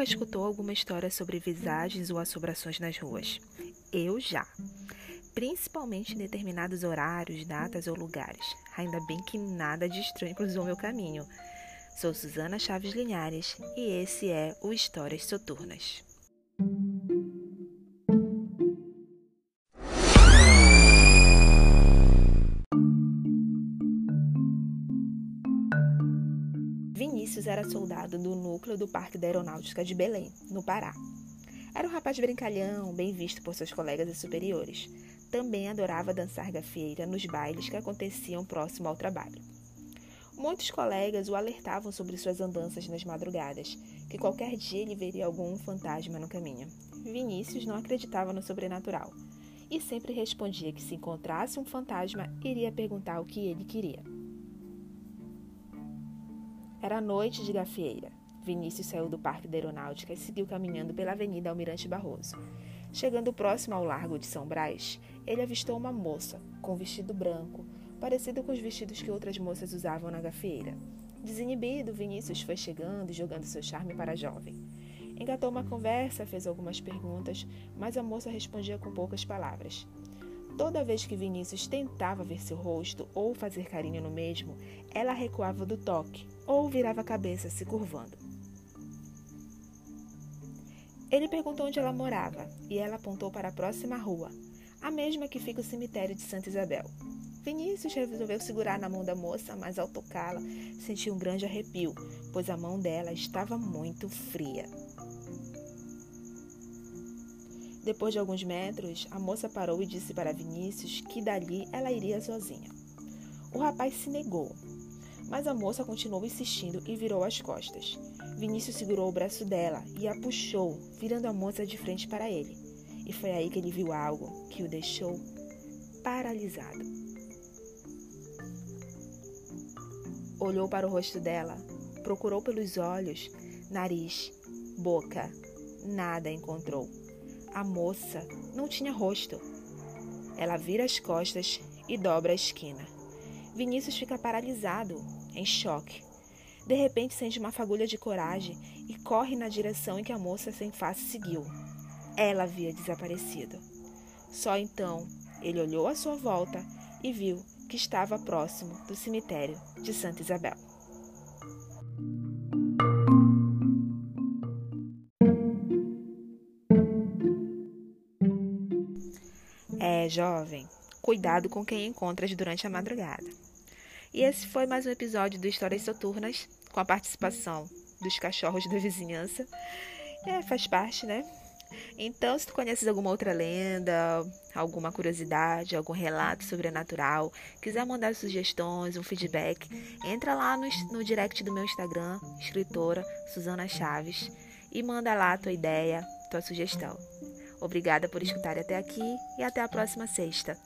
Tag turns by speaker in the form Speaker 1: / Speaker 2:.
Speaker 1: nunca escutou alguma história sobre visagens ou assombrações nas ruas? Eu já. Principalmente em determinados horários, datas ou lugares. Ainda bem que nada de estranho cruzou meu caminho. Sou Susana Chaves Linhares e esse é o Histórias Soturnas. Era soldado do núcleo do Parque da Aeronáutica de Belém, no Pará. Era um rapaz brincalhão, bem visto por seus colegas e superiores. Também adorava dançar gafieira nos bailes que aconteciam próximo ao trabalho. Muitos colegas o alertavam sobre suas andanças nas madrugadas, que qualquer dia ele veria algum fantasma no caminho. Vinícius não acreditava no sobrenatural e sempre respondia que se encontrasse um fantasma, iria perguntar o que ele queria. Era noite de gafieira. Vinícius saiu do Parque da Aeronáutica e seguiu caminhando pela Avenida Almirante Barroso. Chegando próximo ao Largo de São Brás, ele avistou uma moça com vestido branco, parecido com os vestidos que outras moças usavam na gafieira. Desinibido, Vinícius foi chegando e jogando seu charme para a jovem. Engatou uma conversa, fez algumas perguntas, mas a moça respondia com poucas palavras. Toda vez que Vinícius tentava ver seu rosto ou fazer carinho no mesmo, ela recuava do toque ou virava a cabeça se curvando. Ele perguntou onde ela morava e ela apontou para a próxima rua, a mesma que fica o cemitério de Santa Isabel. Vinícius resolveu segurar na mão da moça, mas ao tocá-la, sentiu um grande arrepio, pois a mão dela estava muito fria. Depois de alguns metros, a moça parou e disse para Vinícius que dali ela iria sozinha. O rapaz se negou, mas a moça continuou insistindo e virou as costas. Vinícius segurou o braço dela e a puxou, virando a moça de frente para ele. E foi aí que ele viu algo que o deixou paralisado. Olhou para o rosto dela, procurou pelos olhos, nariz, boca, nada encontrou. A moça não tinha rosto. Ela vira as costas e dobra a esquina. Vinícius fica paralisado, em choque. De repente sente uma fagulha de coragem e corre na direção em que a moça sem face seguiu. Ela havia desaparecido. Só então ele olhou à sua volta e viu que estava próximo do cemitério de Santa Isabel. É, jovem, cuidado com quem encontras durante a madrugada. E esse foi mais um episódio do Histórias Soturnas, com a participação dos cachorros da vizinhança. É, faz parte, né? Então, se tu conheces alguma outra lenda, alguma curiosidade, algum relato sobrenatural, quiser mandar sugestões, um feedback, entra lá no, no direct do meu Instagram, escritora Suzana Chaves, e manda lá tua ideia, tua sugestão. Obrigada por escutar até aqui e até a próxima sexta.